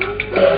Thank you.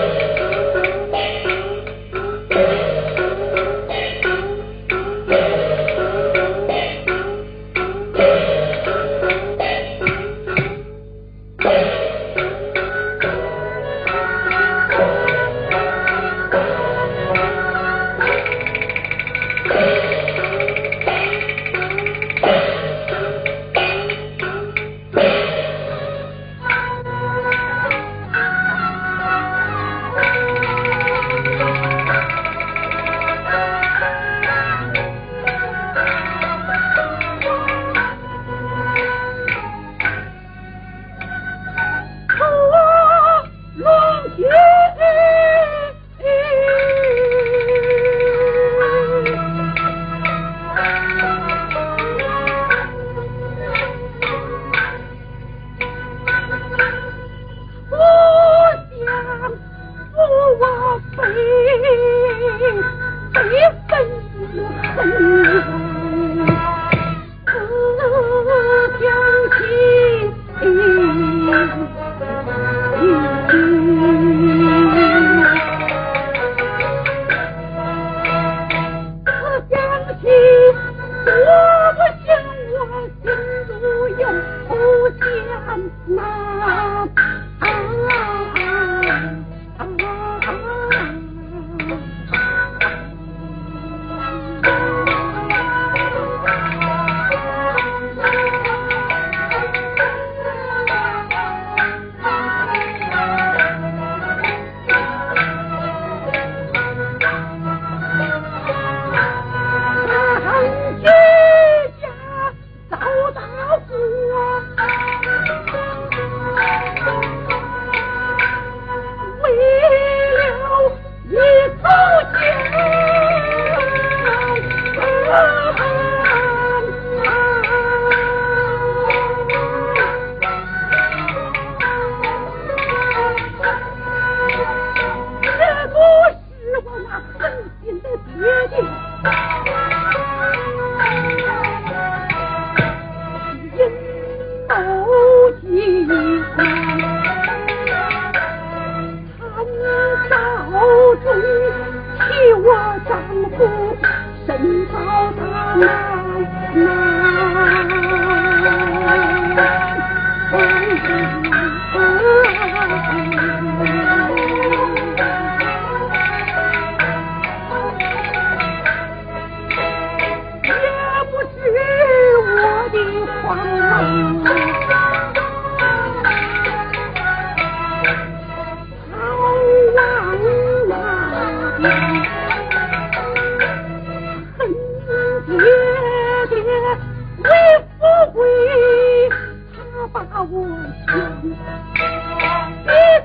你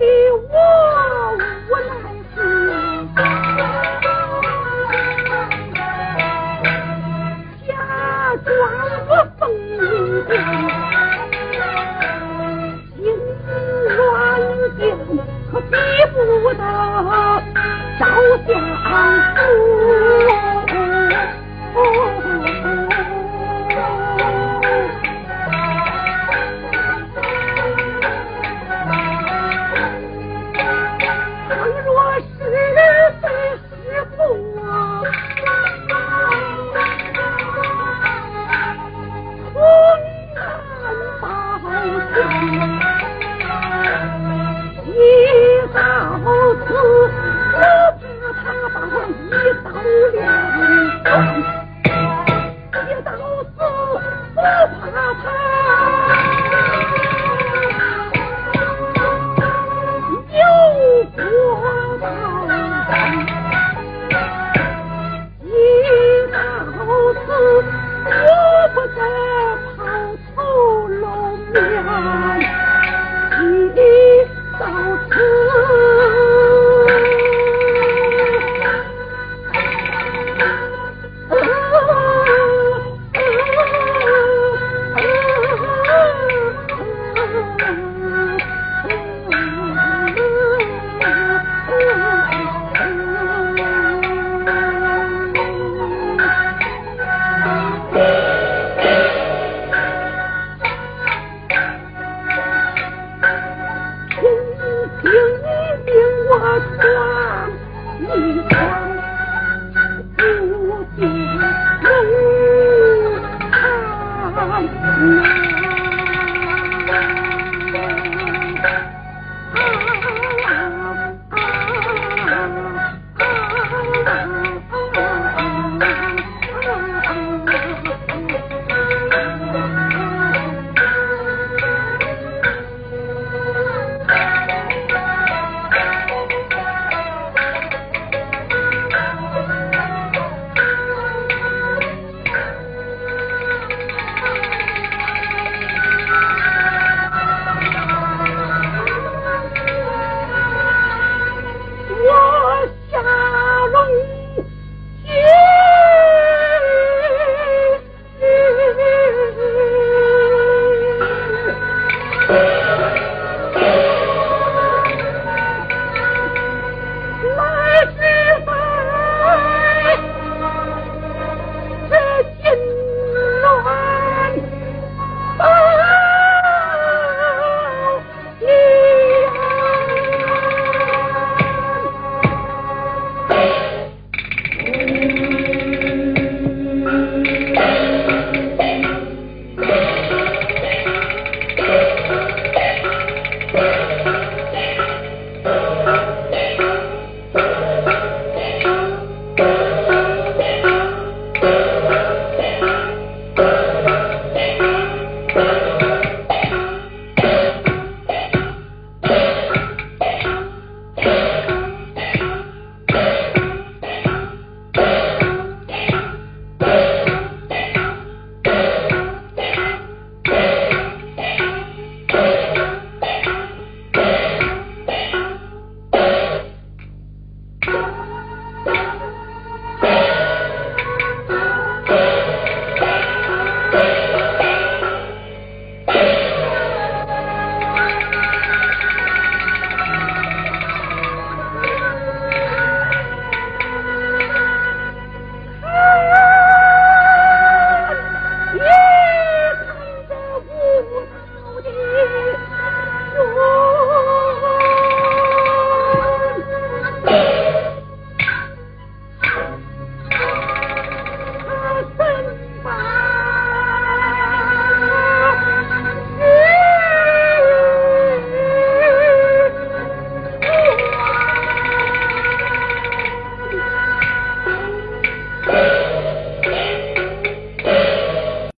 比我无奈假装我风光心软病可比不得照相 Thank you. Uh-huh.